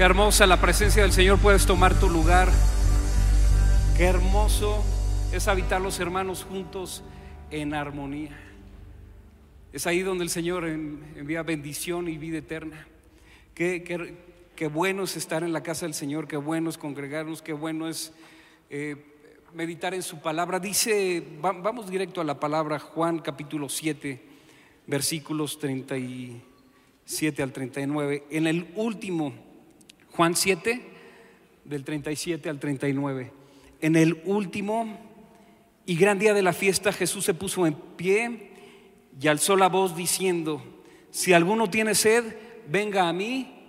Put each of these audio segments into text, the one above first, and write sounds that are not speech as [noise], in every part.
Qué hermosa la presencia del Señor, puedes tomar tu lugar. Qué hermoso es habitar los hermanos juntos en armonía. Es ahí donde el Señor envía bendición y vida eterna. Qué, qué, bueno es estar en la casa del Señor, qué bueno es congregarnos, qué bueno es eh, meditar en su palabra. Dice, vamos directo a la palabra, Juan capítulo 7, versículos 37 al 39. En el último, Juan 7, del 37 al 39. En el último y gran día de la fiesta, Jesús se puso en pie y alzó la voz diciendo, si alguno tiene sed, venga a mí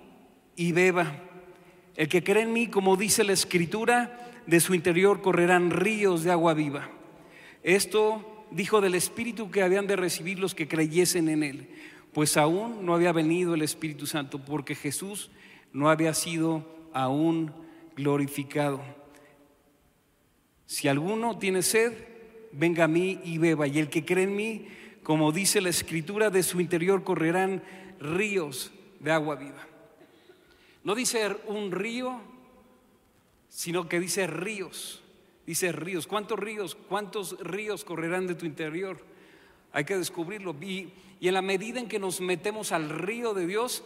y beba. El que cree en mí, como dice la escritura, de su interior correrán ríos de agua viva. Esto dijo del Espíritu que habían de recibir los que creyesen en él, pues aún no había venido el Espíritu Santo, porque Jesús no había sido aún glorificado. Si alguno tiene sed, venga a mí y beba, y el que cree en mí, como dice la escritura, de su interior correrán ríos de agua viva. No dice un río, sino que dice ríos. Dice ríos. ¿Cuántos ríos? ¿Cuántos ríos correrán de tu interior? Hay que descubrirlo. Y, en la medida en que nos metemos al río de Dios,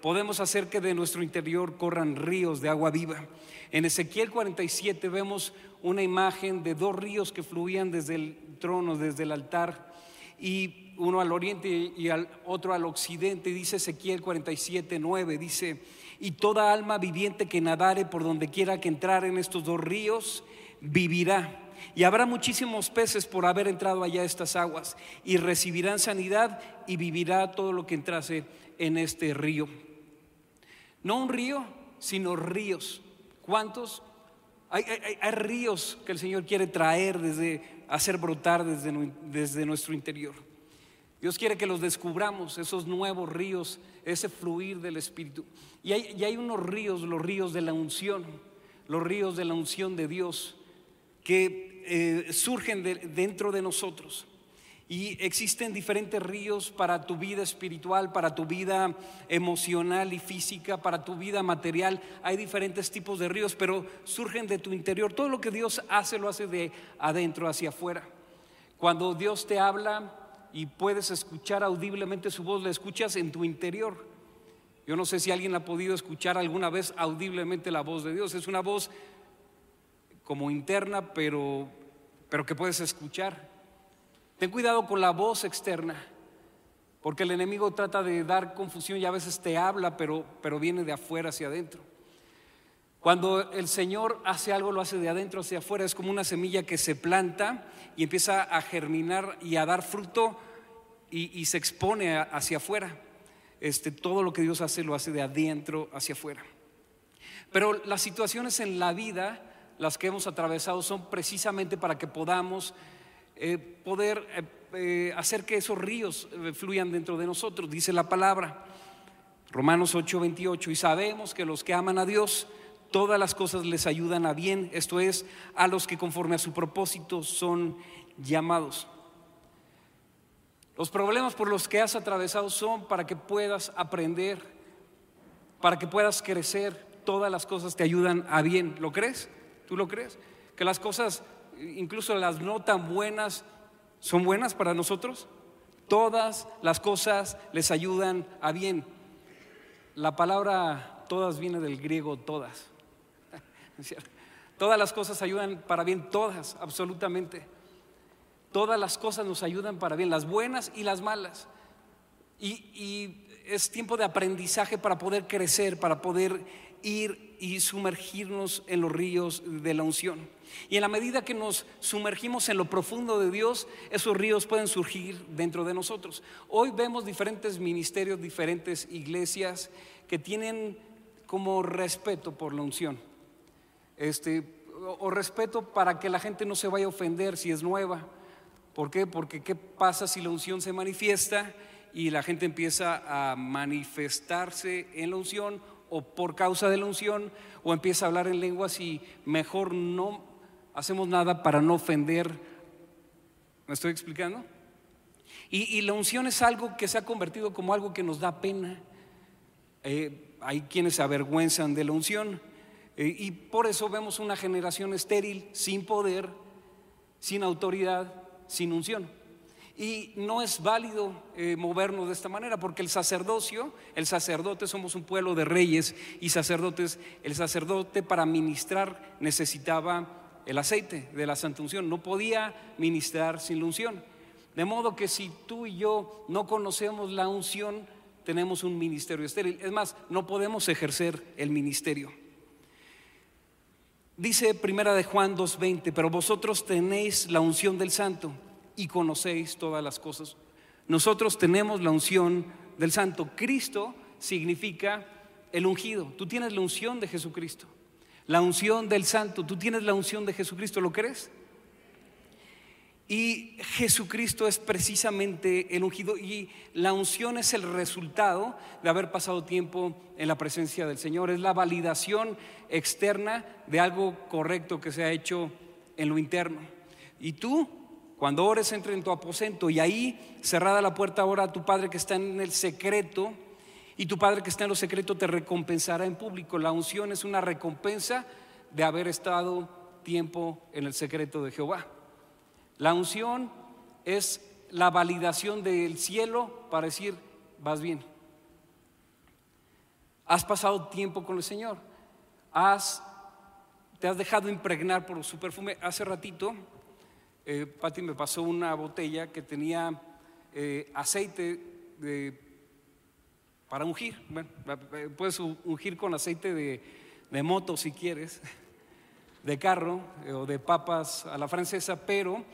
podemos hacer que de nuestro interior corran ríos de agua viva. En Ezequiel 47 vemos una imagen de dos ríos que fluían desde el trono, desde el altar y uno al oriente y al otro al occidente, dice Ezequiel 47, 9, dice, y toda alma viviente que nadare por donde quiera que entrar en estos dos ríos, vivirá. Y habrá muchísimos peces por haber entrado allá a estas aguas, y recibirán sanidad y vivirá todo lo que entrase en este río. No un río, sino ríos. ¿Cuántos? Hay, hay ríos que el Señor quiere traer desde hacer brotar desde, desde nuestro interior. Dios quiere que los descubramos, esos nuevos ríos, ese fluir del Espíritu. Y hay, hay unos ríos, los ríos de la unción, los ríos de la unción de Dios, que eh, surgen dentro de nosotros. Y existen diferentes ríos para tu vida espiritual, para tu vida emocional y física, para tu vida material. Hay diferentes tipos de ríos, pero surgen de tu interior. Todo lo que Dios hace lo hace de adentro hacia afuera. Cuando Dios te habla y puedes escuchar audiblemente su voz, la escuchas en tu interior. Yo no sé si alguien ha podido escuchar alguna vez audiblemente la voz de Dios. Es una voz como interna, pero, pero que puedes escuchar. Ten cuidado con la voz externa, porque el enemigo trata de dar confusión y a veces te habla, pero, pero viene de afuera hacia adentro. Cuando el Señor hace algo, lo hace de adentro hacia afuera. Es como una semilla que se planta y empieza a germinar y a dar fruto y, se expone hacia afuera. Este, todo lo que Dios hace lo hace de adentro hacia afuera. Pero las situaciones en la vida, las que hemos atravesado, son precisamente para que podamos eh, poder eh, eh, hacer que esos ríos fluyan dentro de nosotros, dice la palabra. Romanos 8, 28, y sabemos que los que aman a Dios, todas las cosas les ayudan a bien, esto es, a los que conforme a su propósito son llamados. Los problemas por los que has atravesado son para que puedas aprender, para que puedas crecer, todas las cosas te ayudan a bien, ¿lo crees? ¿Tú lo crees? Que las cosas incluso las no tan buenas, son buenas para nosotros. Todas las cosas les ayudan a bien. La palabra todas viene del griego todas. [laughs] Todas las cosas ayudan para bien, todas, absolutamente. Todas las cosas nos ayudan para bien, las buenas y las malas. Y, es tiempo de aprendizaje para poder crecer, para poder ir y sumergirnos en los ríos de la unción. Y en la medida que nos sumergimos en lo profundo de Dios, esos ríos pueden surgir dentro de nosotros. Hoy vemos diferentes ministerios, diferentes iglesias que tienen como respeto por la unción. Este, o, respeto para que la gente no se vaya a ofender si es nueva. ¿Por qué? Porque ¿qué pasa si la unción se manifiesta y la gente empieza a manifestarse en la unción o por causa de la unción o empieza a hablar en lenguas y mejor no hacemos nada para no ofender. ¿Me estoy explicando? Y, la unción es algo que se ha convertido como algo que nos da pena. Eh, hay quienes se avergüenzan de la unción. Eh, y por eso vemos una generación estéril, sin poder, sin autoridad, sin unción. Y no es válido eh, movernos de esta manera, porque el sacerdocio, el sacerdote, somos un pueblo de reyes y sacerdotes, el sacerdote para ministrar necesitaba el aceite de la santa unción, no podía ministrar sin la unción. De modo que si tú y yo no conocemos la unción, tenemos un ministerio estéril. Es más, no podemos ejercer el ministerio. Dice Primera de Juan 2:20, pero vosotros tenéis la unción del santo y conocéis todas las cosas. Nosotros tenemos la unción del santo. Cristo significa el ungido. Tú tienes la unción de Jesucristo. La unción del santo. Tú tienes la unción de Jesucristo. ¿Lo crees? Y Jesucristo es precisamente el ungido y la unción es el resultado de haber pasado tiempo en la presencia del Señor. Es la validación externa de algo correcto que se ha hecho en lo interno. Y tú, cuando ores, entra en tu aposento y ahí, cerrada la puerta, ahora a tu Padre que está en el secreto y tu Padre que está en lo secreto te recompensará en público. La unción es una recompensa de haber estado tiempo en el secreto de Jehová. La unción es la validación del cielo para decir, vas bien. Has pasado tiempo con el Señor. Has, te has dejado impregnar por su perfume. Hace ratito, eh, me pasó una botella que tenía eh, aceite para ungir. Bueno, puedes ungir con aceite de, moto si quieres, de carro eh, o de papas a la francesa, pero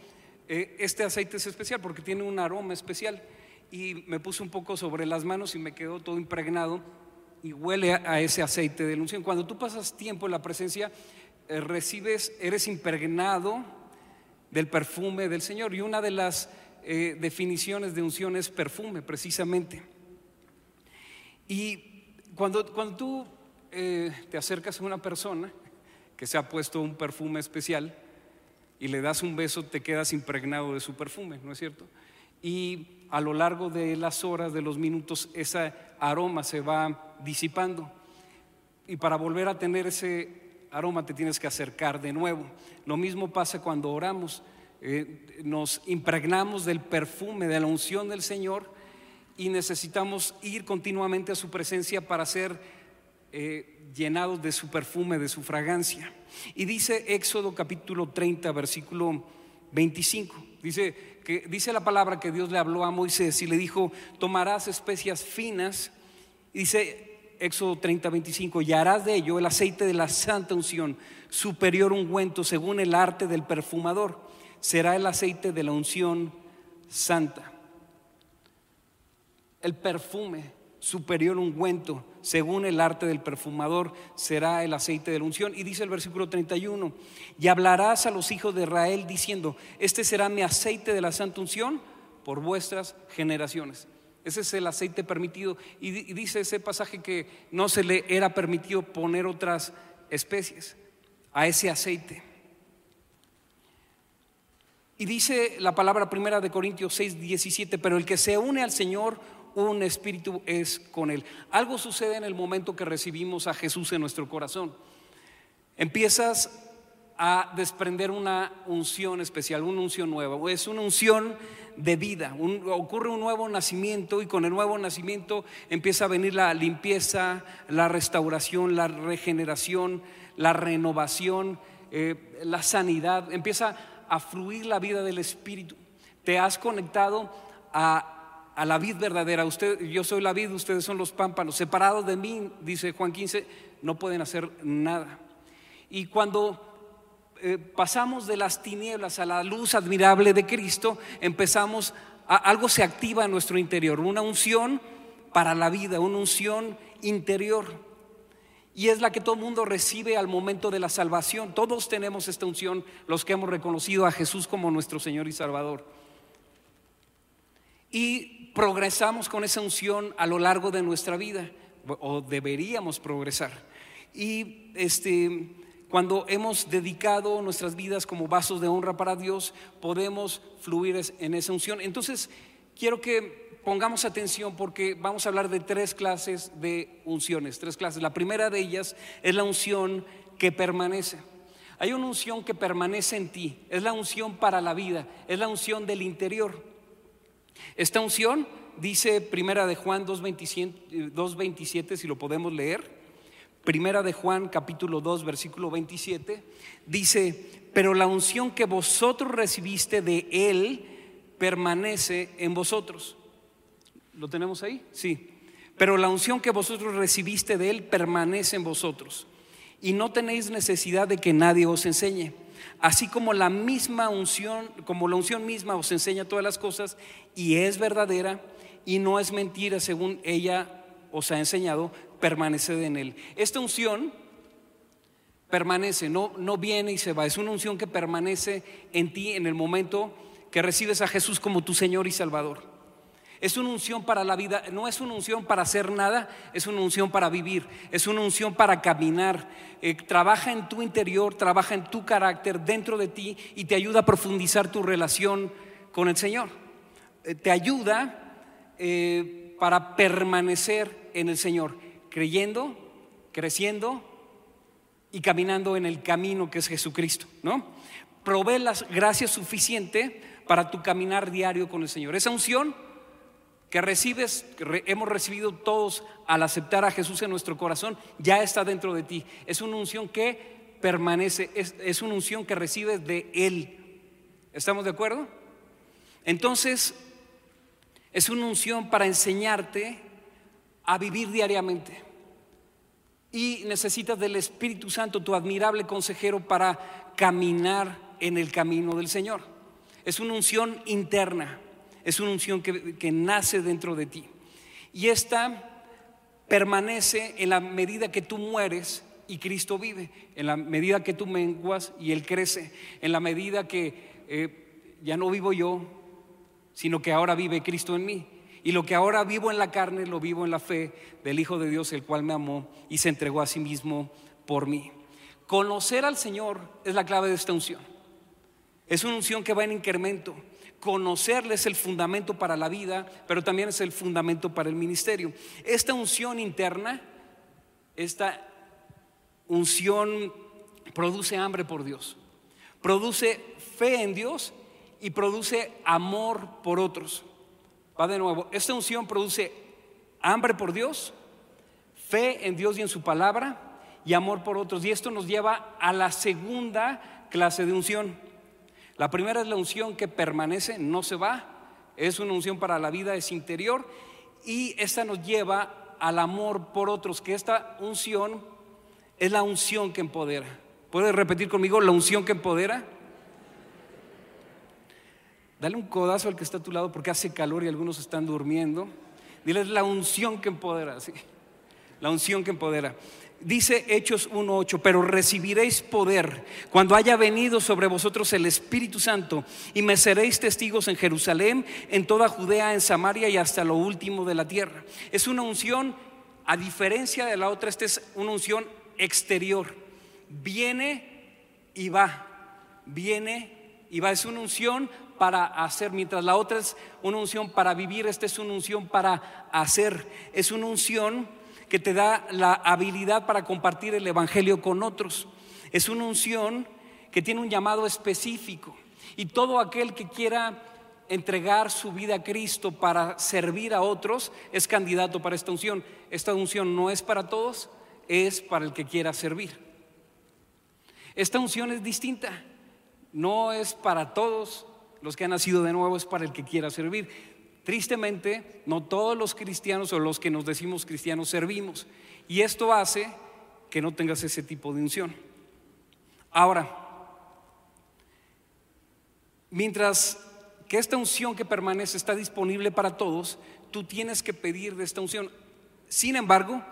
eh, este aceite es especial porque tiene un aroma especial y me puse un poco sobre las manos y me quedó todo impregnado y huele a, ese aceite de unción. Cuando tú pasas tiempo en la presencia, eh, recibes, eres impregnado del perfume del Señor y una de las eh, definiciones de unción es perfume, precisamente. Y cuando, cuando tú te acercas a una persona que se ha puesto un perfume especial, y le das un beso, te quedas impregnado de su perfume, ¿no es cierto? Y a lo largo de las horas, de los minutos, ese aroma se va disipando. Y para volver a tener ese aroma te tienes que acercar de nuevo. Lo mismo pasa cuando oramos. Eh, nos impregnamos del perfume, de la unción del Señor y necesitamos ir continuamente a su presencia para ser eh, llenados de su perfume, de su fragancia. Y dice Éxodo capítulo 30, versículo 25. Dice que dice la palabra que Dios le habló a Moisés y le dijo, "Tomarás especias finas." dice Éxodo 30, 25, "Y harás de ello el aceite de la santa unción, superior ungüento según el arte del perfumador. Será el aceite de la unción santa." El perfume superior ungüento, según el arte del perfumador, será el aceite de la unción. Y dice el versículo 31, y hablarás a los hijos de Israel diciendo, este será mi aceite de la santa unción por vuestras generaciones. Ese es el aceite permitido. Y dice ese pasaje que no se le era permitido poner otras especies a ese aceite. Y dice la palabra primera de Corintios 6, 17, pero el que se une al Señor un espíritu es con Él. Algo sucede en el momento que recibimos a Jesús en nuestro corazón. Empiezas a desprender una unción especial, una unción nueva. Es una unción de vida. ocurre un nuevo nacimiento y con el nuevo nacimiento empieza a venir la limpieza, la restauración, la regeneración, la renovación, eh, la sanidad. Empieza a fluir la vida del Espíritu. Te has conectado a a la vid verdadera. Usted, yo soy la vid, ustedes son los pámpanos. Separados de mí, dice Juan 15, no pueden hacer nada. Y cuando eh, pasamos de las tinieblas a la luz admirable de Cristo, empezamos, algo se activa en nuestro interior, una unción para la vida, una unción interior. Y es la que todo mundo recibe al momento de la salvación. Todos tenemos esta unción, los que hemos reconocido a Jesús como nuestro Señor y Salvador. Y progresamos con esa unción a lo largo de nuestra vida, o deberíamos progresar. Y este, cuando hemos dedicado nuestras vidas como vasos de honra para Dios, podemos fluir en esa unción. Entonces, quiero que pongamos atención porque vamos a hablar de tres clases de unciones, tres clases. La primera de ellas es la unción que permanece. Hay una unción que permanece en ti, es la unción para la vida, es la unción del interior. Esta unción dice Primera de Juan 2.27, si lo podemos leer. Primera de Juan capítulo 2 versículo 27 dice, pero la unción que vosotros recibiste de Él permanece en vosotros. ¿Lo tenemos ahí? Sí. Pero la unción que vosotros recibiste de Él permanece en vosotros. Y no tenéis necesidad de que nadie os enseñe. Así como la misma unción, como la unción misma os enseña todas las cosas y es verdadera y no es mentira según ella os ha enseñado, permaneced en Él. Esta unción permanece, no, no viene y se va, es una unción que permanece en ti en el momento que recibes a Jesús como tu Señor y Salvador. Es una unción para la vida, no es una unción para hacer nada, es una unción para vivir, es una unción para caminar. Eh, trabaja en tu interior, trabaja en tu carácter, dentro de ti y te ayuda a profundizar tu relación con el Señor. Eh, te ayuda eh, para permanecer en el Señor, creyendo, creciendo y caminando en el camino que es Jesucristo, ¿no? Provee la gracia suficiente para tu caminar diario con el Señor. Esa unción que recibes, que hemos recibido todos al aceptar a Jesús en nuestro corazón, ya está dentro de ti. Es una unción que permanece, es, es una unción que recibes de Él. ¿Estamos de acuerdo? Entonces, es una unción para enseñarte a vivir diariamente. Y necesitas del Espíritu Santo, tu admirable consejero, para caminar en el camino del Señor. Es una unción interna es una unción que, nace dentro de ti. Y esta permanece en la medida que tú mueres y Cristo vive, en la medida que tú menguas y Él crece, en la medida que eh, ya no vivo yo, sino que ahora vive Cristo en mí. Y lo que ahora vivo en la carne, lo vivo en la fe del Hijo de Dios, el cual me amó y se entregó a sí mismo por mí. Conocer al Señor es la clave de esta unción. Es una unción que va en incremento conocerle es el fundamento para la vida, pero también es el fundamento para el ministerio. Esta unción interna, esta unción produce hambre por Dios, produce fe en Dios y produce amor por otros. Va de nuevo, esta unción produce hambre por Dios, fe en Dios y en su palabra y amor por otros. Y esto nos lleva a la segunda clase de unción la primera es la unción que permanece, no se va, es una unción para la vida, es interior y esta nos lleva al amor por otros, que esta unción es la unción que empodera. ¿Puedes repetir conmigo la unción que empodera? Dale un codazo al que está a tu lado porque hace calor y algunos están durmiendo. Diles la unción que empodera, sí. La unción que empodera. Dice Hechos 1.8, pero recibiréis poder cuando haya venido sobre vosotros el Espíritu Santo y me seréis testigos en Jerusalén, en toda Judea, en Samaria y hasta lo último de la tierra. Es una unción, a diferencia de la otra, esta es una unción exterior. Viene y va, viene y va. Es una unción para hacer, mientras la otra es una unción para vivir, esta es una unción para hacer. Es una unción que te da la habilidad para compartir el Evangelio con otros. Es una unción que tiene un llamado específico. Y todo aquel que quiera entregar su vida a Cristo para servir a otros es candidato para esta unción. Esta unción no es para todos, es para el que quiera servir. Esta unción es distinta, no es para todos los que han nacido de nuevo, es para el que quiera servir. Tristemente, no todos los cristianos o los que nos decimos cristianos servimos. Y esto hace que no tengas ese tipo de unción. Ahora, mientras que esta unción que permanece está disponible para todos, tú tienes que pedir de esta unción. Sin embargo,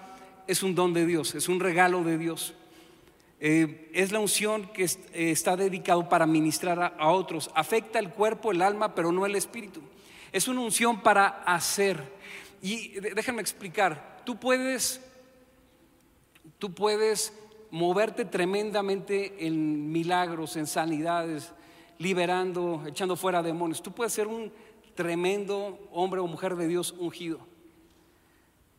es un don de Dios, es un regalo de Dios. Eh, es la unción que eh, está dedicado para ministrar a otros. Afecta el cuerpo, el alma, pero no el espíritu. Es una unción para hacer. Y déjenme explicar, tú puedes, tú puedes moverte tremendamente en milagros, en sanidades, liberando, echando fuera demonios. Tú puedes ser un tremendo hombre o mujer de Dios ungido.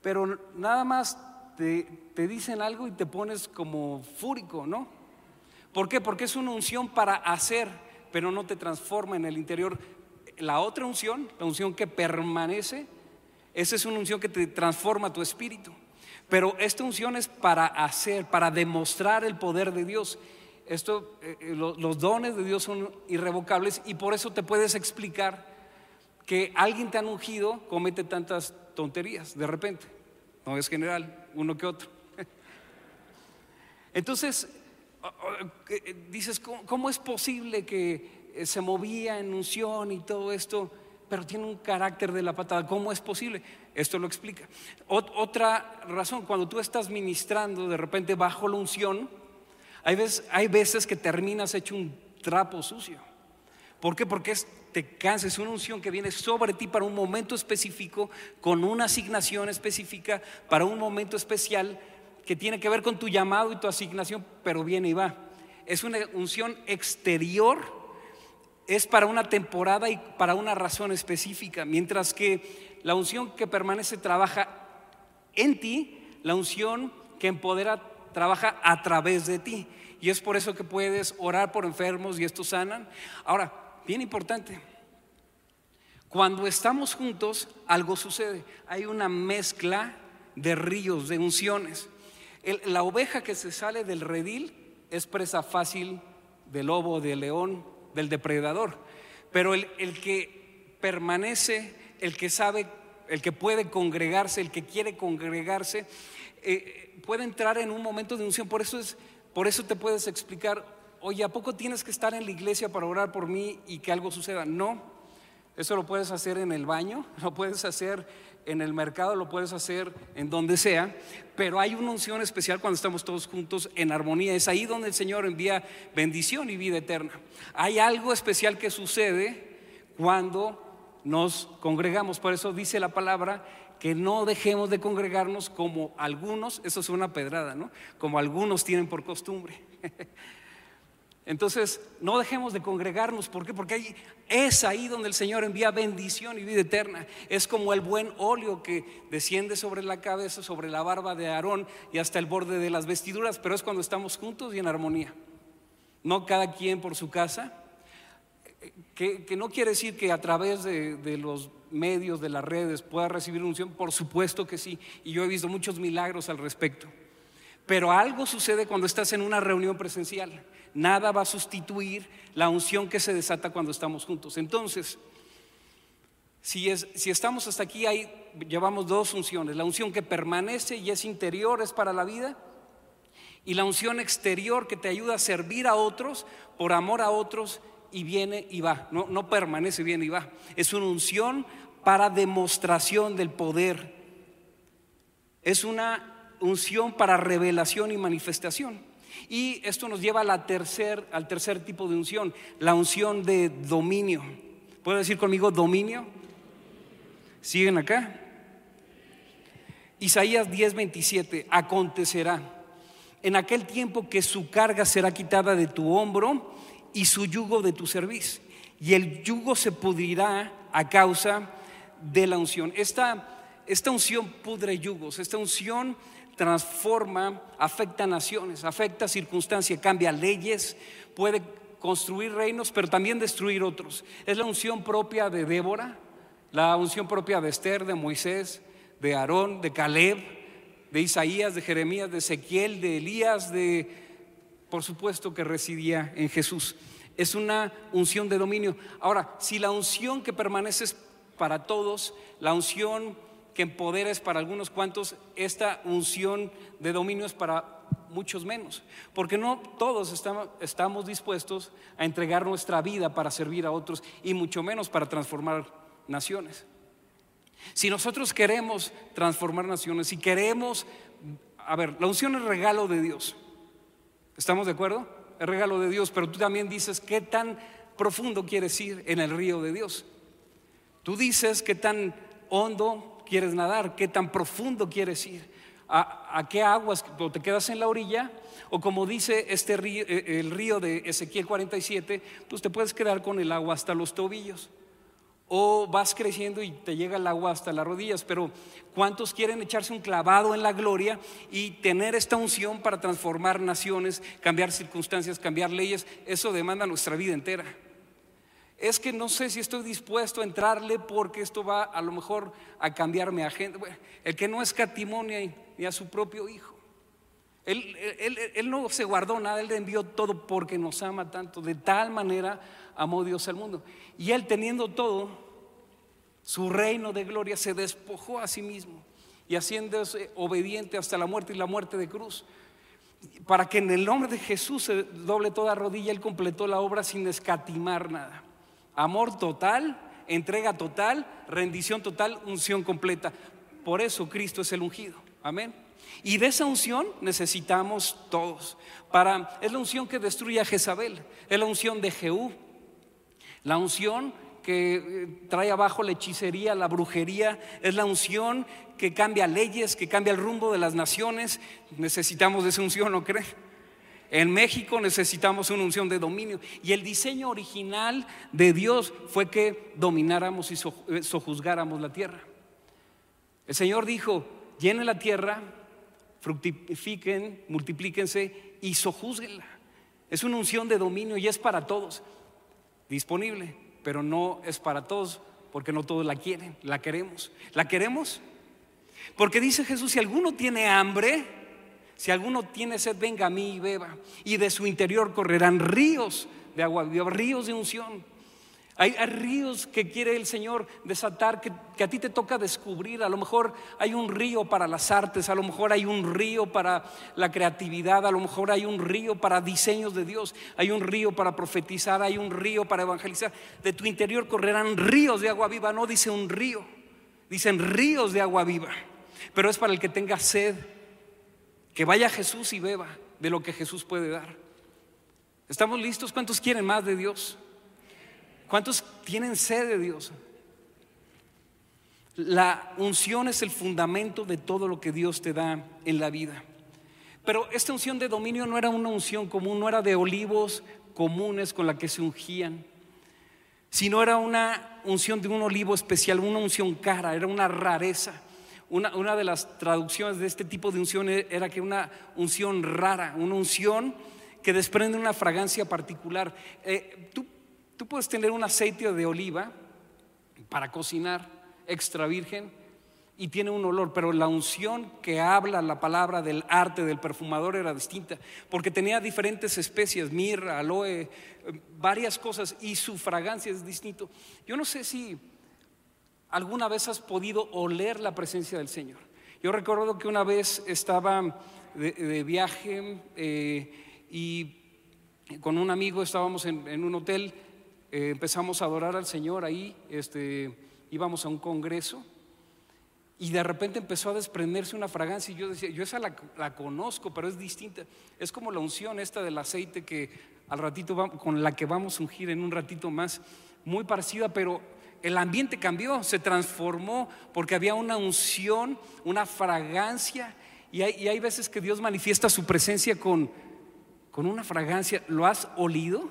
Pero nada más te, te dicen algo y te pones como fúrico, ¿no? ¿Por qué? Porque es una unción para hacer, pero no te transforma en el interior. La otra unción, la unción que permanece, esa es una unción que te transforma tu espíritu. Pero esta unción es para hacer, para demostrar el poder de Dios. Esto, eh, eh, los dones de Dios son irrevocables y por eso te puedes explicar que alguien tan ungido comete tantas tonterías de repente. No es general, uno que otro. Entonces, eh, dices, ¿cómo, es posible que se movía en unción y todo esto, pero tiene un carácter de la patada? ¿Cómo es posible? Esto lo explica. otra razón, cuando tú estás ministrando de repente bajo la unción, hay veces, que terminas hecho un trapo sucio. ¿Por qué? Porque te cansas, es una unción que viene sobre ti para un momento específico, con una asignación específica, para un momento especial que tiene que ver con tu llamado y tu asignación, pero viene y va. Es una unción exterior, es para una temporada y para una razón específica, mientras que la unción que permanece trabaja en ti, la unción que empodera trabaja a través de ti. Y es por eso que puedes orar por enfermos y estos sanan. Ahora, bien importante, cuando estamos juntos, algo sucede. Hay una mezcla de ríos, de unciones. La oveja que se sale del redil es presa fácil del lobo, del león, del depredador. Pero el, que permanece, el que sabe, el que puede congregarse, el que quiere congregarse, eh, puede entrar en un momento de unción. Por eso, es, por eso te puedes explicar, oye, ¿a poco tienes que estar en la iglesia para orar por mí y que algo suceda? No, eso lo puedes hacer en el baño, [laughs] lo puedes hacer en el mercado, lo puedes hacer en donde sea, pero hay una unción especial cuando estamos todos juntos en armonía. Es ahí donde el Señor envía bendición y vida eterna. Hay algo especial que sucede cuando nos congregamos. Por eso dice la palabra que no dejemos de congregarnos como algunos, eso es una pedrada, ¿no? Como algunos tienen por costumbre. [laughs] Entonces, no dejemos de congregarnos, ¿por qué? Porque ahí, es ahí donde el Señor envía bendición y vida eterna. Es como el buen óleo que desciende sobre la cabeza, sobre la barba de Aarón y hasta el borde de las vestiduras, pero es cuando estamos juntos y en armonía. No cada quien por su casa, que, no quiere decir que a través de, los medios, de las redes, pueda recibir unción, por supuesto que sí, y yo he visto muchos milagros al respecto. Pero algo sucede cuando estás en una reunión presencial. Nada va a sustituir la unción que se desata cuando estamos juntos. Entonces, si, es, si estamos hasta aquí, hay, llevamos dos unciones. La unción que permanece y es interior, es para la vida. Y la unción exterior que te ayuda a servir a otros, por amor a otros y viene y va, no, no permanece, viene y va. Es una unción para demostración del poder. Es una unción para revelación y manifestación. Y esto nos lleva a tercer, al tercer tipo de unción, la unción de dominio. ¿Puedo decir conmigo dominio? ¿Siguen acá? Isaías 10:27, acontecerá en aquel tiempo que su carga será quitada de tu hombro y su yugo de tu servicio. Y el yugo se pudrirá a causa de la unción. Esta, esta unción pudre yugos, esta unción transforma, afecta naciones, afecta circunstancias, cambia leyes, puede construir reinos, pero también destruir otros. Es la unción propia de Débora, la unción propia de Esther, de Moisés, de Aarón, de Caleb, de Isaías, de Jeremías, de Ezequiel, de Elías, de por supuesto que residía en Jesús. Es una unción de dominio. Ahora, si la unción que permanece es para todos, la unción que empodera es para algunos cuantos, esta unción de dominio es para muchos menos. Porque no todos estamos, estamos dispuestos a entregar nuestra vida para servir a otros y mucho menos para transformar naciones. Si nosotros queremos transformar naciones, si queremos, a ver, la unción es regalo de Dios. ¿Estamos de acuerdo? Es regalo de Dios, pero tú también dices qué tan profundo quieres ir en el río de Dios. Tú dices qué tan hondo quieres nadar, qué tan profundo quieres ir, a, qué aguas, o te quedas en la orilla, o como dice este río, el río de Ezequiel 47, pues te puedes quedar con el agua hasta los tobillos. o vas creciendo y te llega el agua hasta las rodillas, pero ¿cuántos quieren echarse un clavado en la gloria y tener esta unción para transformar naciones, cambiar circunstancias, cambiar leyes? Eso demanda nuestra vida entera. Es que no sé si estoy dispuesto a entrarle porque esto va a lo mejor a cambiarme a gente. el que no escatimonia ni a su propio hijo. Él, él, no se guardó nada, Él le envió todo porque nos ama tanto. De tal manera amó Dios al mundo. Y Él teniendo todo, su reino de gloria se despojó a sí mismo y haciéndose obediente hasta la muerte y la muerte de cruz. Para que en el nombre de Jesús se doble toda rodilla, Él completó la obra sin escatimar nada. Amor total, entrega total, rendición total, unción completa. Por eso Cristo es el ungido. Amén. Y de esa unción necesitamos todos. Para, es la unción que destruye a Jezabel, es la unción de Jehú, la unción que eh, trae abajo la hechicería, la brujería, es la unción que cambia leyes, que cambia el rumbo de las naciones. Necesitamos de esa unción, ¿no cree? En México necesitamos una unción de dominio. Y el diseño original de Dios fue que domináramos y eh, sojuzgáramos la tierra. El Señor dijo, llene la tierra fructifiquen, multiplíquense y sojúzguenla. Es una unción de dominio y es para todos. Disponible, pero no es para todos porque no todos la quieren, la queremos. ¿La queremos? Porque dice Jesús, si alguno tiene hambre, si alguno tiene sed, venga a mí y beba. Y de su interior correrán ríos de agua, ríos de unción. Hay, ríos que quiere el Señor desatar, que, a ti te toca descubrir. A lo mejor hay un río para las artes, a lo mejor hay un río para la creatividad, a lo mejor hay un río para diseños de Dios, hay un río para profetizar, hay un río para evangelizar. De tu interior correrán ríos de agua viva, no dice un río, dicen ríos de agua viva. Pero es para el que tenga sed, que vaya Jesús y beba de lo que Jesús puede dar. ¿Estamos listos? ¿Cuántos quieren más de Dios? ¿Cuántos tienen sed de Dios? La unción es el fundamento de todo lo que Dios te da en la vida. Pero esta unción de dominio no era una unción común, no era de olivos comunes con la que se ungían, sino era una unción de un olivo especial, una unción cara, era una rareza. Una, de las traducciones de este tipo de unción era que una unción rara, una unción que desprende una fragancia particular. Eh, tú Tú puedes tener un aceite de oliva para cocinar extra virgen y tiene un olor, pero la unción que habla la palabra del arte del perfumador era distinta, porque tenía diferentes especies, mirra, aloe, varias cosas y su fragancia es distinto. Yo no sé si alguna vez has podido oler la presencia del Señor. Yo recuerdo que una vez estaba de, viaje eh, y con un amigo estábamos en un hotel eh, empezamos a adorar al Señor ahí, este, íbamos a un congreso y de repente empezó a desprenderse una fragancia y yo decía, yo esa la, conozco, pero es distinta. Es como la unción esta del aceite que al ratito con la que vamos a ungir en un ratito más, muy parecida, pero el ambiente cambió, se transformó porque había una unción, una fragancia y hay, veces que Dios manifiesta su presencia con, con una fragancia. ¿Lo has olido?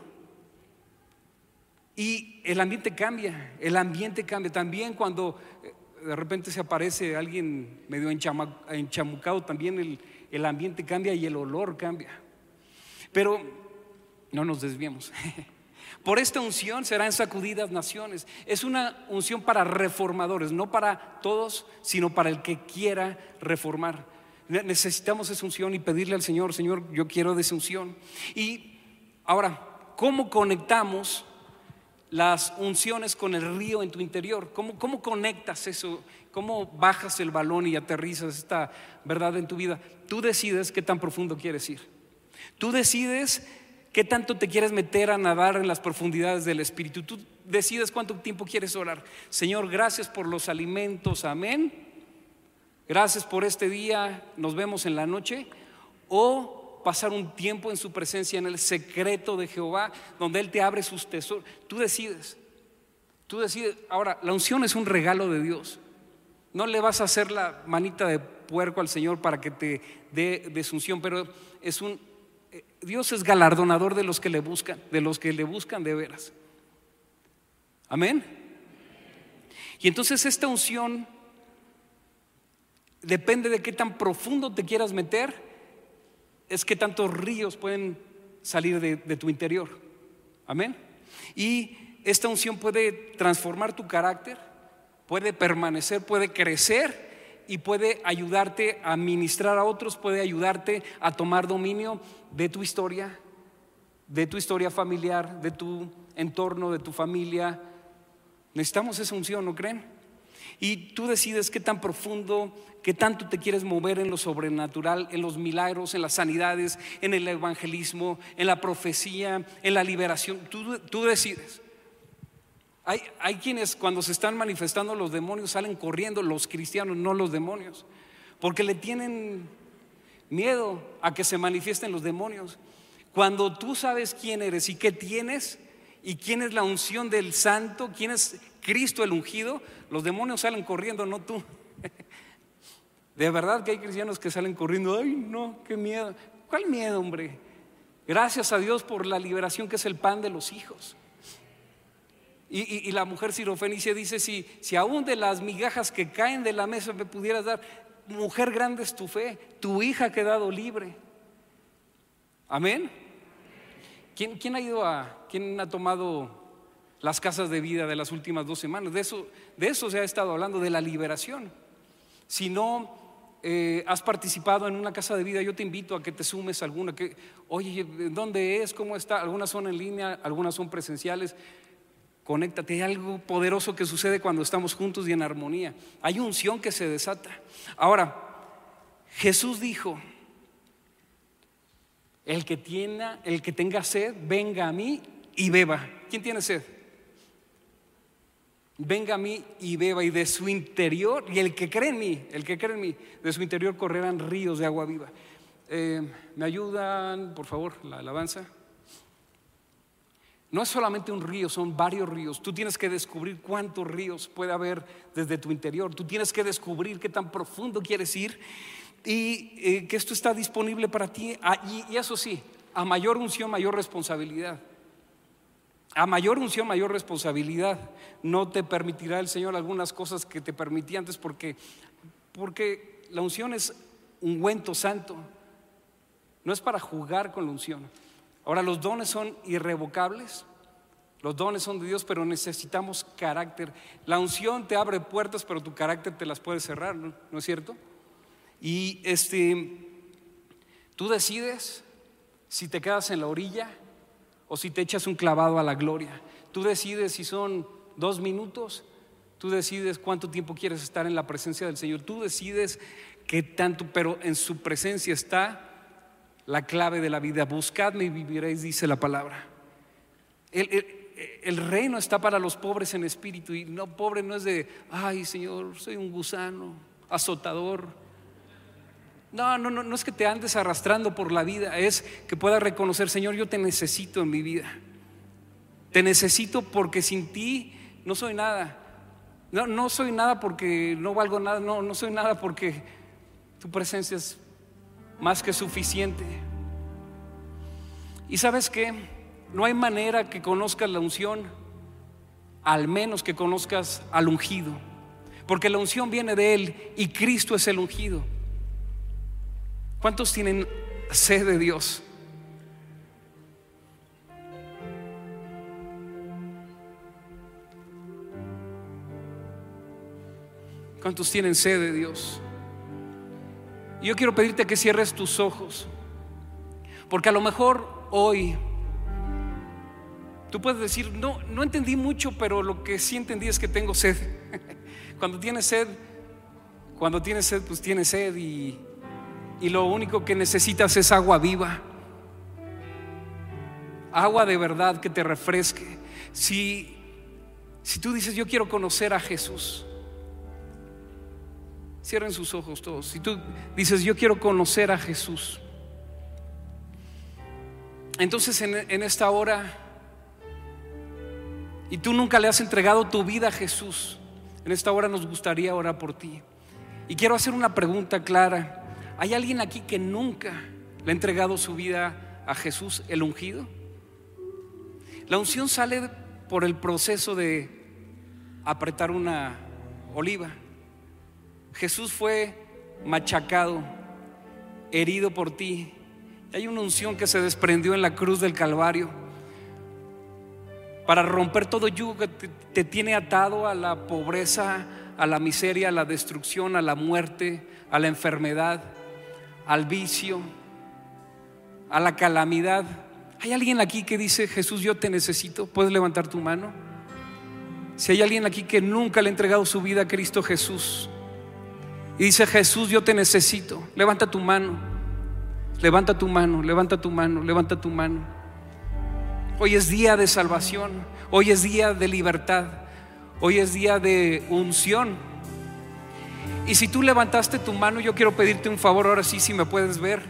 Y el ambiente cambia, el ambiente cambia. También cuando eh, de repente se aparece alguien medio enchamucado, también el, ambiente cambia y el olor cambia. Pero no nos desviemos. [laughs] Por esta unción serán sacudidas naciones. Es una unción para reformadores, no para todos, sino para el que quiera reformar. Necesitamos esa unción y pedirle al Señor, Señor, yo quiero de esa unción. Y ahora, ¿cómo conectamos las unciones con el río en tu interior. ¿Cómo, ¿Cómo, conectas eso? ¿Cómo bajas el balón y aterrizas esta verdad en tu vida? Tú decides qué tan profundo quieres ir. Tú decides qué tanto te quieres meter a nadar en las profundidades del Espíritu. Tú decides cuánto tiempo quieres orar. Señor, gracias por los alimentos. Amén. Gracias por este día. Nos vemos en la noche. O pasar un tiempo en su presencia, en el secreto de Jehová, donde Él te abre sus tesoros. Tú decides. Tú decides. Ahora, la unción es un regalo de Dios. No le vas a hacer la manita de puerco al Señor para que te dé desunción, pero es un Dios es galardonador de los que le buscan, de los que le buscan de veras. Amén. Y entonces esta unción depende de qué tan profundo te quieras meter, es que tantos ríos pueden salir de, de tu interior. Amén. Y esta unción puede transformar tu carácter, puede permanecer, puede crecer y puede ayudarte a ministrar a otros, puede ayudarte a tomar dominio de tu historia, de tu historia familiar, de tu entorno, de tu familia. Necesitamos esa unción, ¿no creen? Y tú decides qué tan profundo, qué tanto te quieres mover en lo sobrenatural, en los milagros, en las sanidades, en el evangelismo, en la profecía, en la liberación. Tú, tú decides. Hay, hay, quienes cuando se están manifestando los demonios salen corriendo, los cristianos, no los demonios, porque le tienen miedo a que se manifiesten los demonios. Cuando tú sabes quién eres y qué tienes y quién es la unción del santo, quién es Cristo el ungido, los demonios salen corriendo, no tú. [laughs] De verdad que hay cristianos que salen corriendo, ay no, qué miedo. ¿Cuál miedo, hombre? Gracias a Dios por la liberación que es el pan de los hijos. Y, la mujer sirofenicia dice, si, si aún de las migajas que caen de la mesa me pudieras dar, mujer grande es tu fe, tu hija ha quedado libre. Amén. ¿Quién, quién ha ido a, quién ha tomado las casas de vida de las últimas dos semanas? De eso, de eso se ha estado hablando, de la liberación. Si no eh, has participado en una casa de vida, yo te invito a que te sumes a alguna. Que, Oye, ¿dónde es? ¿Cómo está? Algunas son en línea, algunas son presenciales. Conéctate, hay algo poderoso que sucede cuando estamos juntos y en armonía. Hay unción que se desata. Ahora, Jesús dijo, el que, tiene, el que tenga sed, venga a mí y beba. ¿Quién tiene sed? venga a mí y beba, y de su interior, y el que cree en mí, el que cree en mí, de su interior correrán ríos de agua viva. Eh, ¿Me ayudan, por favor, la alabanza? No es solamente un río, son varios ríos. Tú tienes que descubrir cuántos ríos puede haber desde tu interior. Tú tienes que descubrir qué tan profundo quieres ir y eh, que esto está disponible para ti. Ah, y eso sí, a mayor unción, mayor responsabilidad. A mayor unción, mayor responsabilidad. No te permitirá el Señor algunas cosas que te permitía antes porque, porque la unción es un ungüento santo. No es para jugar con la unción. Ahora los dones son irrevocables. Los dones son de Dios, pero necesitamos carácter. La unción te abre puertas, pero tu carácter te las puede cerrar, ¿no, ¿No es cierto? Y este, tú decides si te quedas en la orilla o si te echas un clavado a la gloria. Tú decides si son dos minutos, tú decides cuánto tiempo quieres estar en la presencia del Señor, tú decides qué tanto, pero en su presencia está la clave de la vida. Buscadme y viviréis, dice la palabra. El, reino está para los pobres en espíritu y no pobre no es de, ay Señor, soy un gusano, azotador. No, no, no, no es que te andes arrastrando por la vida, es que puedas reconocer, Señor, yo te necesito en mi vida. Te necesito porque sin ti no soy nada. No, no soy nada porque no valgo nada, no, no soy nada porque tu presencia es más que suficiente. Y sabes que no hay manera que conozcas la unción, al menos que conozcas al ungido, porque la unción viene de Él y Cristo es el ungido. ¿Cuántos tienen sed de Dios? ¿Cuántos tienen sed de Dios? Yo quiero pedirte que cierres tus ojos, porque a lo mejor hoy tú puedes decir, no, no entendí mucho, pero lo que sí entendí es que tengo sed. [laughs] Cuando tienes sed, cuando tienes sed, pues tienes sed y y lo único que necesitas es agua viva. Agua de verdad que te refresque. Si, si tú dices, yo quiero conocer a Jesús, cierren sus ojos todos. Si tú dices, yo quiero conocer a Jesús, entonces en, esta hora, y tú nunca le has entregado tu vida a Jesús, en esta hora nos gustaría orar por ti. Y quiero hacer una pregunta clara. ¿Hay alguien aquí que nunca le ha entregado su vida a Jesús, el ungido? La unción sale por el proceso de apretar una oliva. Jesús fue machacado, herido por ti. Hay una unción que se desprendió en la cruz del Calvario para romper todo yugo que te, tiene atado a la pobreza, a la miseria, a la destrucción, a la muerte, a la enfermedad, al vicio, a la calamidad. ¿Hay alguien aquí que dice, Jesús, yo te necesito? ¿Puedes levantar tu mano? Si hay alguien aquí que nunca le ha entregado su vida a Cristo Jesús y dice, Jesús, yo te necesito, levanta tu mano, levanta tu mano, levanta tu mano, levanta tu mano. Hoy es día de salvación, hoy es día de libertad, hoy es día de unción. Y si tú levantaste tu mano, yo quiero pedirte un favor, ahora sí, si me puedes ver.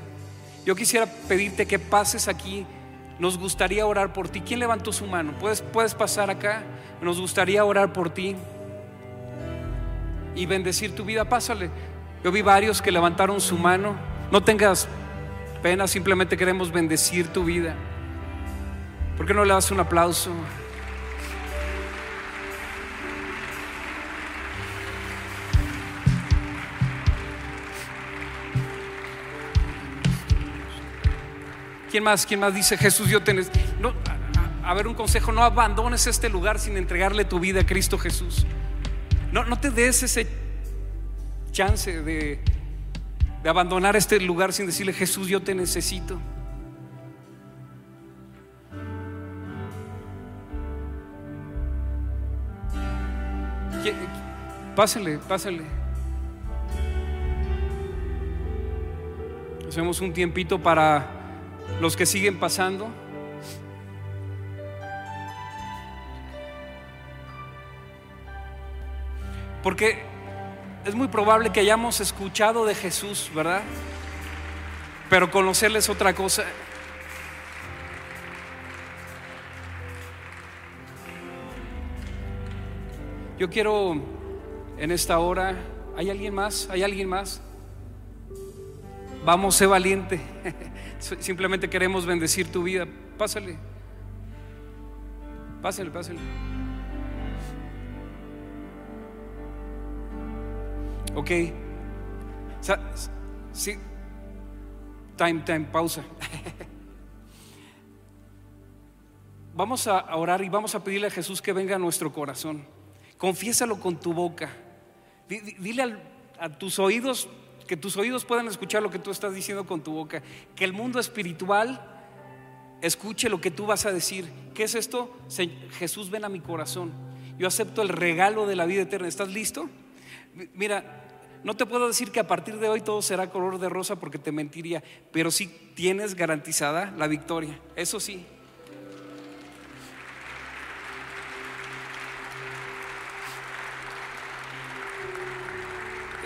Yo quisiera pedirte que pases aquí nos gustaría orar por ti. ¿Quién levantó su mano? ¿Puedes, puedes pasar acá? Nos gustaría orar por ti y bendecir tu vida. Pásale. Yo vi varios que levantaron su mano. No tengas pena, simplemente queremos bendecir tu vida. ¿Por qué no le das un aplauso? ¿Quién más? ¿Quién más dice Jesús? Yo tenés. A, ver, un consejo: no abandones este lugar sin entregarle tu vida a Cristo Jesús. No, no te des ese chance de, abandonar este lugar sin decirle Jesús, yo te necesito. Pásale, pásale. Hacemos un tiempito para los que siguen pasando. Porque es muy probable que hayamos escuchado de Jesús, ¿verdad? Pero conocerles otra cosa. Yo quiero en esta hora, ¿hay alguien más? ¿Hay alguien más? Vamos, sé valiente. [laughs] Simplemente queremos bendecir tu vida. Pásale. Pásale, pásale. Ok. Sí. Time, time, pausa. [laughs] Vamos a orar y vamos a pedirle a Jesús que venga a nuestro corazón. Confiésalo con tu boca. Dile a tus oídos que tus oídos puedan escuchar lo que tú estás diciendo con tu boca. Que el mundo espiritual escuche lo que tú vas a decir. ¿Qué es esto? Jesús, ven a mi corazón. Yo acepto el regalo de la vida eterna. ¿Estás listo? Mira, no te puedo decir que a partir de hoy todo será color de rosa porque te mentiría, pero sí tienes garantizada la victoria. Eso sí.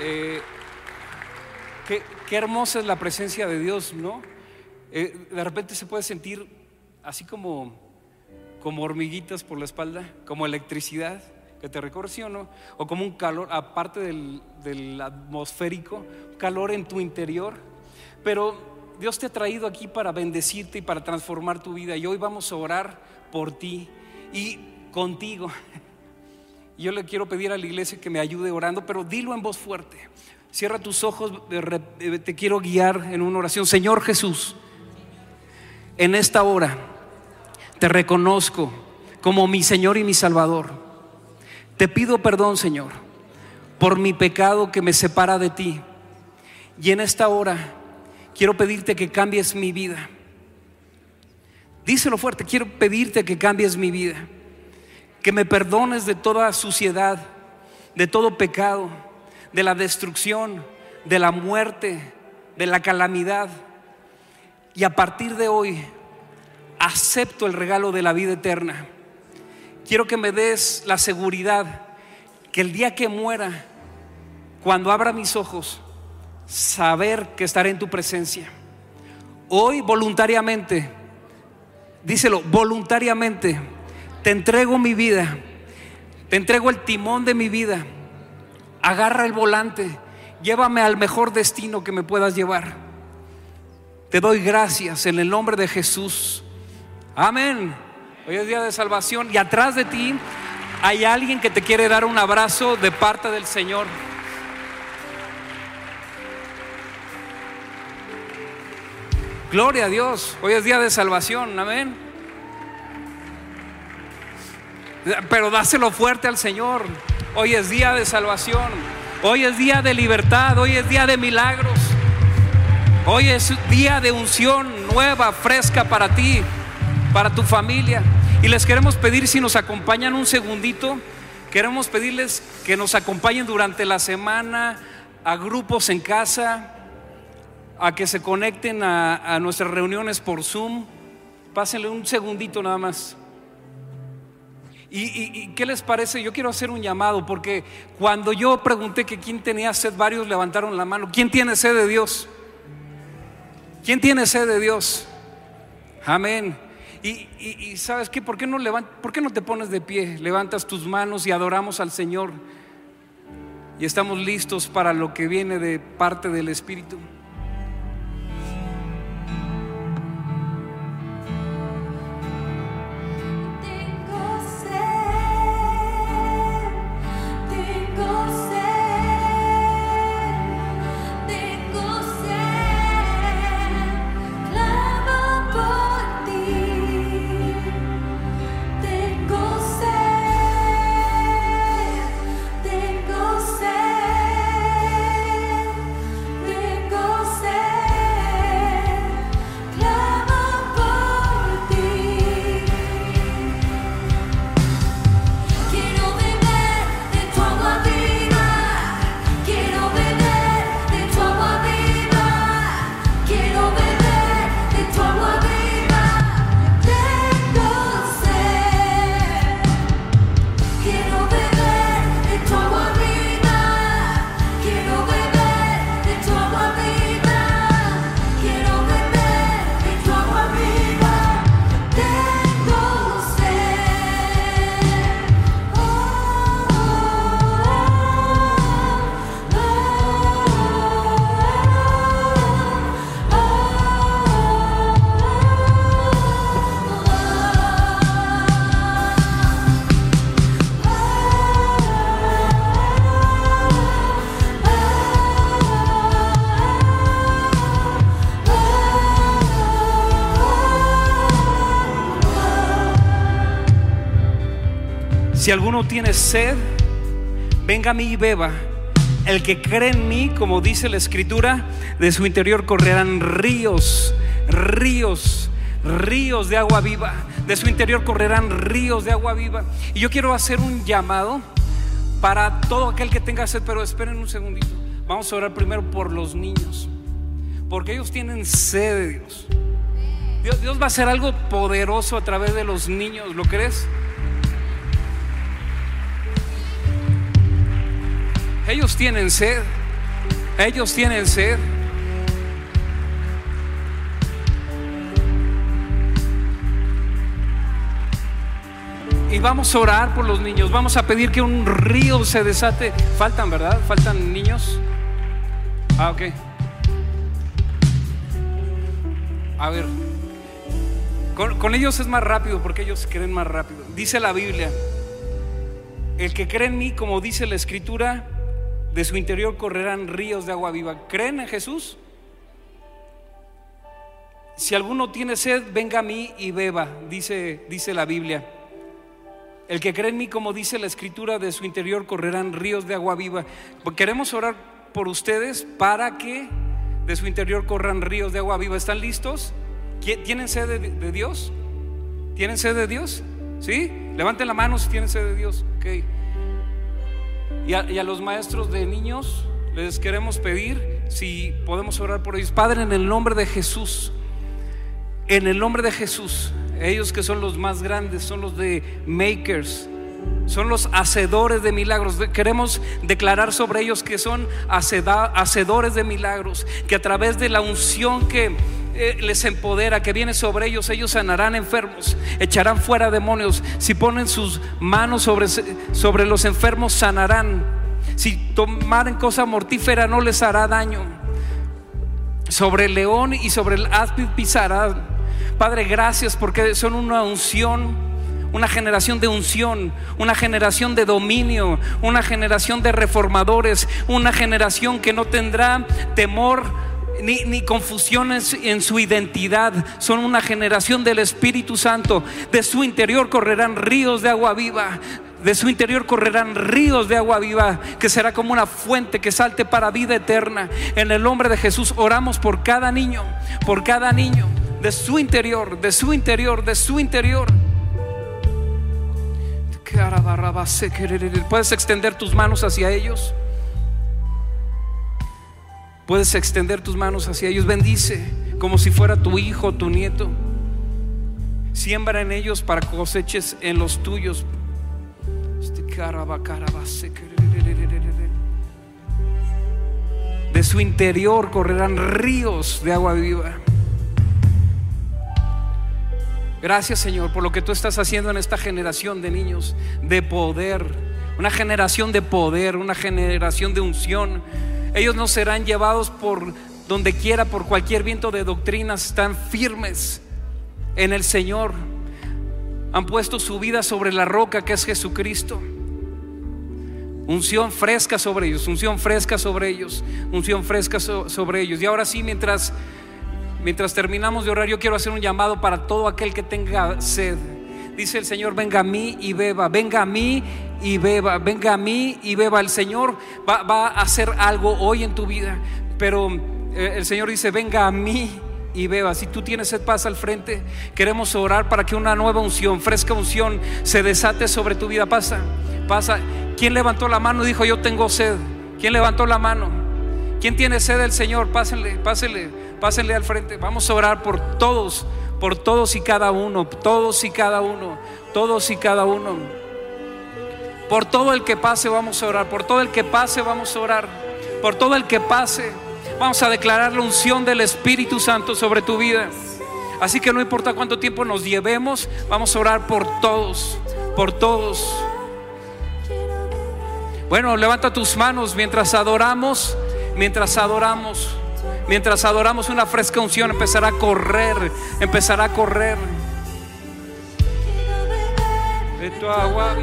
Eh, qué, hermosa es la presencia de Dios, ¿no? Eh, de repente se puede sentir así como, como hormiguitas por la espalda, como electricidad que te recorre, ¿sí o como un calor, aparte del, del atmosférico, calor en tu interior. Pero Dios te ha traído aquí para bendecirte y para transformar tu vida. Y hoy vamos a orar por ti y contigo. [laughs] Yo le quiero pedir a la iglesia que me ayude orando, pero dilo en voz fuerte. Cierra tus ojos, te quiero guiar en una oración. Señor Jesús, en esta hora te reconozco como mi Señor y mi Salvador. Te pido perdón, Señor, por mi pecado que me separa de ti. Y en esta hora quiero pedirte que cambies mi vida. Díselo fuerte, quiero pedirte que cambies mi vida. Que me perdones de toda suciedad, de todo pecado, de la destrucción, de la muerte, de la calamidad. Y a partir de hoy acepto el regalo de la vida eterna quiero que me des la seguridad que el día que muera, cuando abra mis ojos, saber que estaré en tu presencia. Hoy voluntariamente, díselo, voluntariamente, te entrego mi vida, te entrego el timón de mi vida, agarra el volante, llévame al mejor destino que me puedas llevar. Te doy gracias en el nombre de Jesús. Amén. Hoy es día de salvación y atrás de ti Hay alguien que te quiere dar un abrazo de parte del Señor. Gloria a Dios. Hoy es día de salvación. Amén. Pero dáselo fuerte al Señor. Hoy es día de salvación. Hoy es día de libertad. Hoy es día de milagros. Hoy es día de unción nueva, fresca para ti, para tu familia. Y les queremos pedir si nos acompañan un segundito. Queremos pedirles que nos acompañen durante la semana a grupos en casa, a que se conecten a, nuestras reuniones por Zoom. Pásenle un segundito nada más. ¿Y, qué les parece? Yo quiero hacer un llamado porque cuando yo pregunté que quién tenía sed, varios levantaron la mano. ¿Quién tiene sed de Dios? ¿Quién tiene sed de Dios? Amén. Y, sabes qué, ¿Por qué, no ¿por qué no te pones de pie? Levantas tus manos y adoramos al Señor. Y estamos listos para lo que viene de parte del Espíritu. Si alguno tiene sed, venga a mí y beba. El que cree en mí, como dice la escritura, de su interior correrán ríos, ríos, ríos de agua viva. De su interior correrán ríos de agua viva. Y yo quiero hacer un llamado para todo aquel que tenga sed, pero esperen un segundito. Vamos a orar primero por los niños, porque ellos tienen sed de Dios. Dios, Dios va a hacer algo poderoso a través de los niños, ¿lo crees? Ellos tienen sed. Ellos tienen sed. Y vamos a orar por los niños. Vamos a pedir que un río se desate. Faltan, ¿verdad? Faltan niños. Ah, ok. A ver. Con, con ellos es más rápido porque ellos creen más rápido. Dice la Biblia. El que cree en mí, como dice la escritura, de su interior correrán ríos de agua viva. ¿Creen en Jesús? Si alguno tiene sed, venga a mí y beba, dice, dice la Biblia. El que cree en mí, como dice la escritura, de su interior correrán ríos de agua viva. Queremos orar por ustedes para que de su interior corran ríos de agua viva. ¿Están listos? ¿Tienen sed de, Dios? ¿Tienen sed de Dios? ¿Sí? Levanten la mano si tienen sed de Dios. Okay. Y a, los maestros de niños les queremos pedir si podemos orar por ellos. Padre, en el nombre de Jesús, en el nombre de Jesús, ellos que son los más grandes, son los de makers, son los hacedores de milagros. Queremos declarar sobre ellos que son hacedores de milagros, que a través de la unción que eh, les empodera, que viene sobre ellos, ellos sanarán enfermos, echarán fuera demonios. Si ponen sus manos sobre, sobre los enfermos, sanarán. Si tomaren cosa mortífera, no les hará daño. Sobre el león y sobre el áspid pisarán. Padre, gracias porque son una unción una generación de unción, una generación de dominio, una generación de reformadores, una generación que no tendrá temor ni, ni, confusiones en su identidad. Son una generación del Espíritu Santo. De su interior correrán ríos de agua viva. De su interior correrán ríos de agua viva, que será como una fuente que salte para vida eterna. En el nombre de Jesús oramos por cada niño, por cada niño, de su interior, de su interior, de su interior. Puedes extender tus manos hacia ellos. Puedes extender tus manos hacia ellos. Bendice como si fuera tu hijo, tu nieto. Siembra en ellos para coseches en los tuyos. De su interior correrán ríos de agua viva. Gracias Señor por lo que tú estás haciendo en esta generación de niños de poder. Una generación de poder, una generación de unción ellos no serán llevados por donde quiera, por cualquier viento de doctrinas. Están firmes en el Señor. Han puesto su vida sobre la roca que es Jesucristo. Unción fresca sobre ellos, unción fresca sobre ellos, unción fresca sobre ellos. Y ahora sí, mientras, mientras terminamos de orar, yo quiero hacer un llamado para todo aquel que tenga sed. Dice el Señor, venga a mí y beba, venga a mí y beba, venga a mí y beba. El Señor va, a hacer algo hoy en tu vida, pero eh, el Señor dice, venga a mí y beba. Si tú tienes sed, pasa al frente. Queremos orar para que una nueva unción, fresca unción, se desate sobre tu vida. Pasa, pasa. ¿Quién levantó la mano y dijo, yo tengo sed? ¿Quién levantó la mano? ¿Quién tiene sed del Señor? Pásenle, pásenle, pásenle al frente. Vamos a orar por todos por todos y cada uno, todos y cada uno, todos y cada uno. Por todo el que pase vamos a orar, por todo el que pase vamos a orar, por todo el que pase vamos a declarar la unción del Espíritu Santo sobre tu vida. Así que no importa cuánto tiempo nos llevemos, vamos a orar por todos, por todos. Bueno, levanta tus manos mientras adoramos, mientras adoramos. Mientras adoramos una fresca unción empezará a correr, empezará a correr. De tu agua.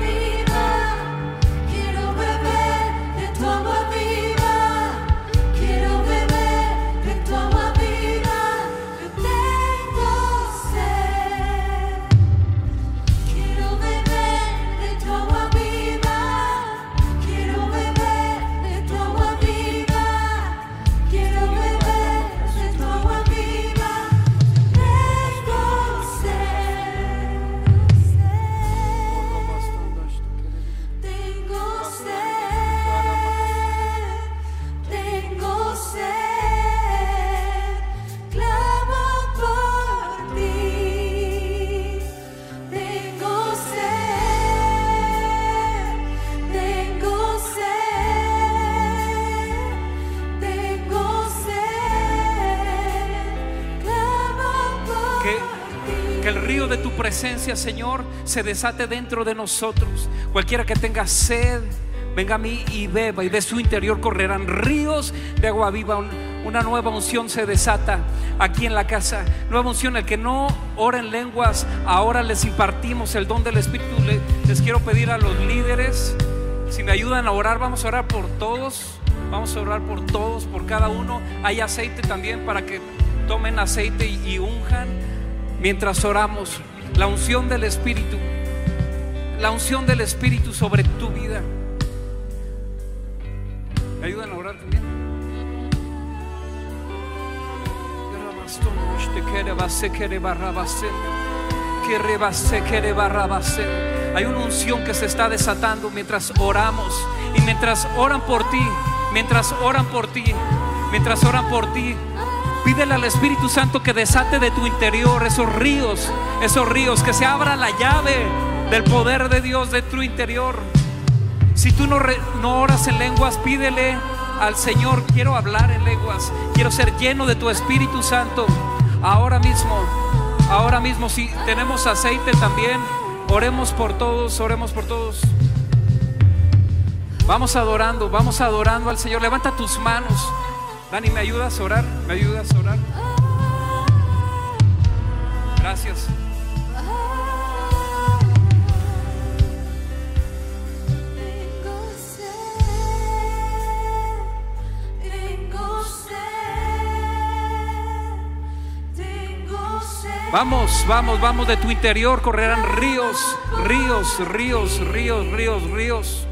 Presencia, Señor, se desate dentro de nosotros. Cualquiera que tenga sed, venga a mí y beba, y de su interior correrán ríos de agua viva. Una nueva unción se desata aquí en la casa. Nueva unción, el que no ora en lenguas, ahora les impartimos el don del Espíritu. Les quiero pedir a los líderes, si me ayudan a orar, vamos a orar por todos. Vamos a orar por todos, por cada uno. Hay aceite también para que tomen aceite y unjan mientras oramos la unción del Espíritu, la unción del Espíritu sobre tu vida. ¿Me ayudan a orar también? Hay una unción que se está desatando mientras oramos y mientras oran por ti, mientras oran por ti, mientras oran por ti, Pídele al Espíritu Santo que desate de tu interior esos ríos, esos ríos, que se abra la llave del poder de Dios de tu interior. Si tú no, no oras en lenguas, pídele al Señor, quiero hablar en lenguas, quiero ser lleno de tu Espíritu Santo. Ahora mismo, ahora mismo, si tenemos aceite también, oremos por todos, oremos por todos. Vamos adorando, vamos adorando al Señor. Levanta tus manos. Dani, ¿me ayudas a orar? ¿Me ayudas a orar? Gracias. Vamos, vamos, vamos, de tu interior correrán ríos, ríos, ríos, ríos, ríos, ríos.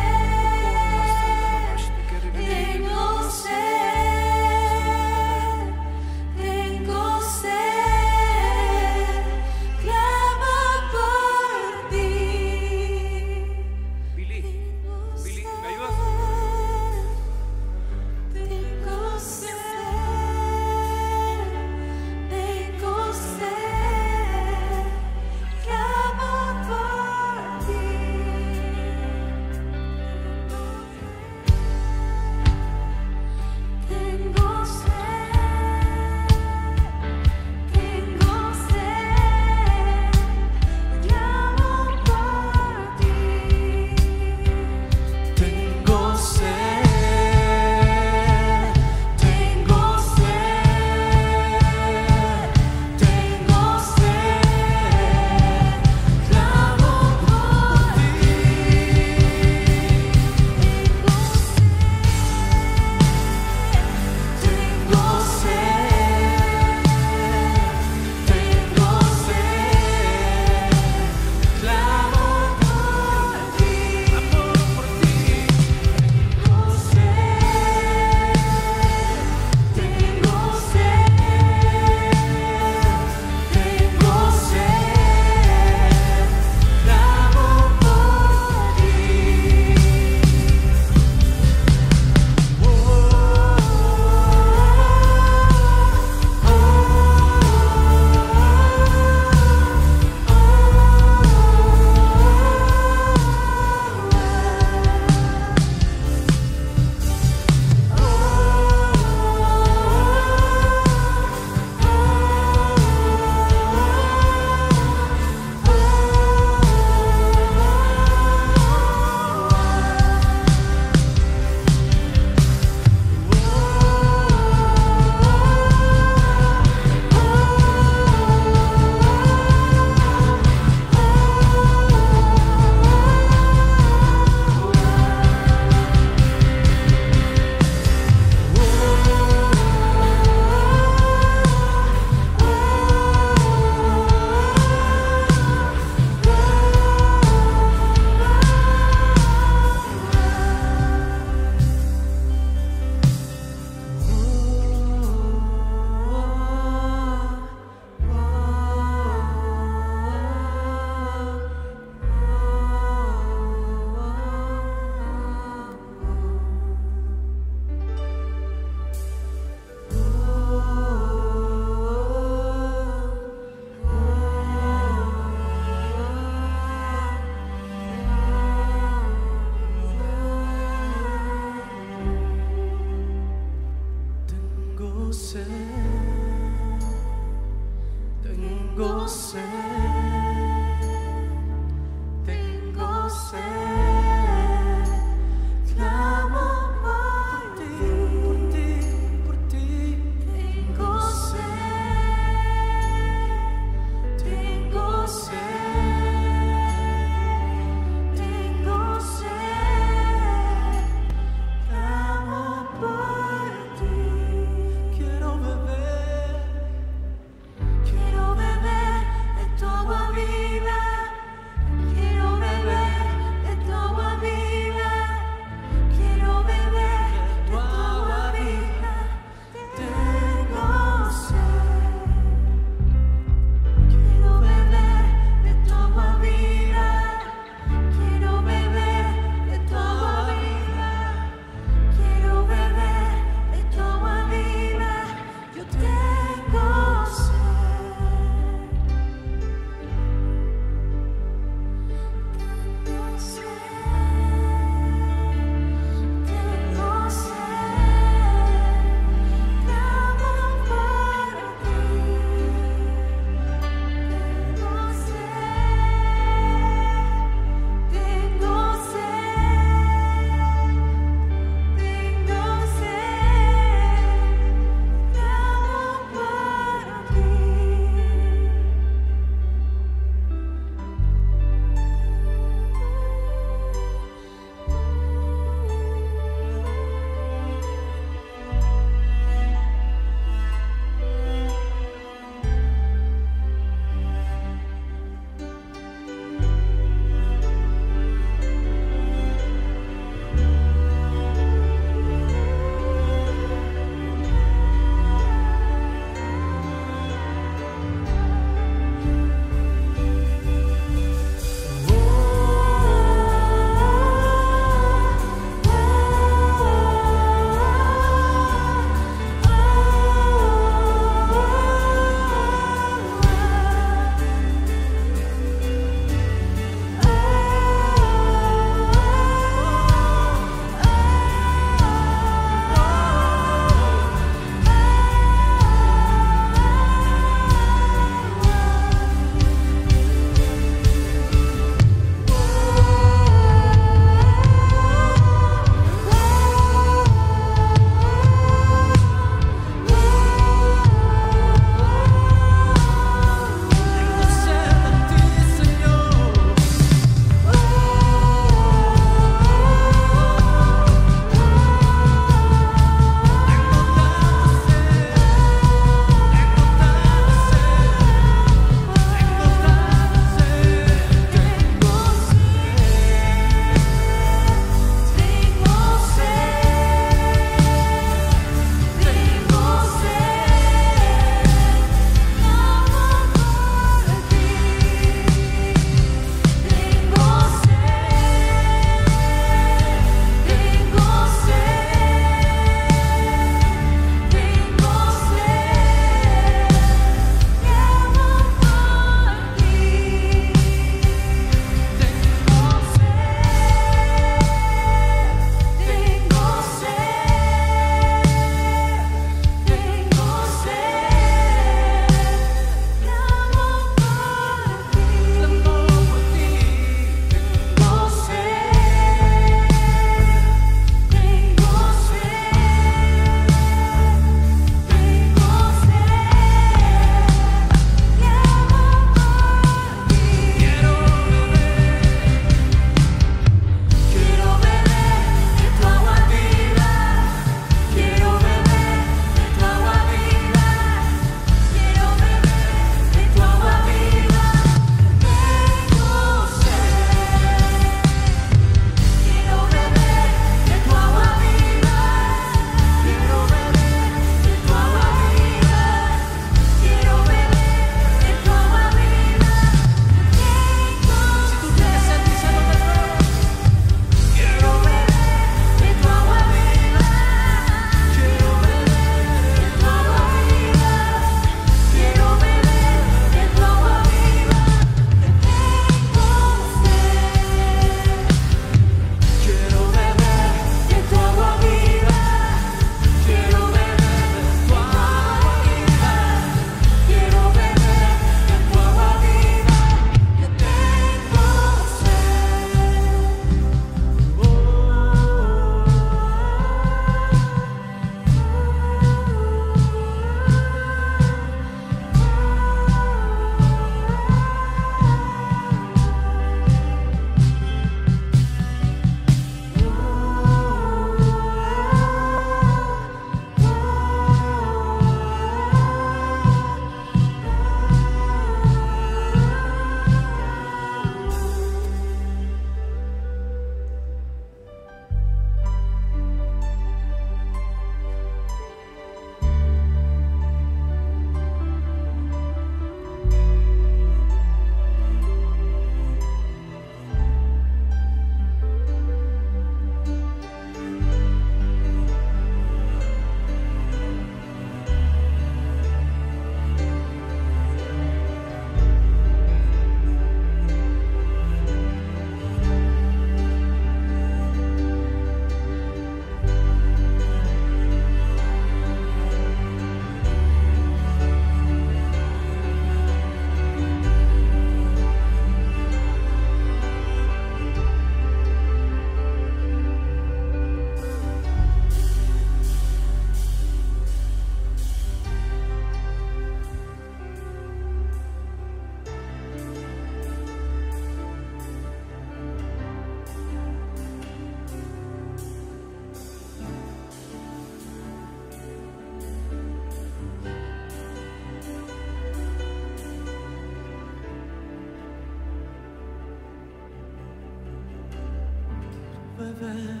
forever.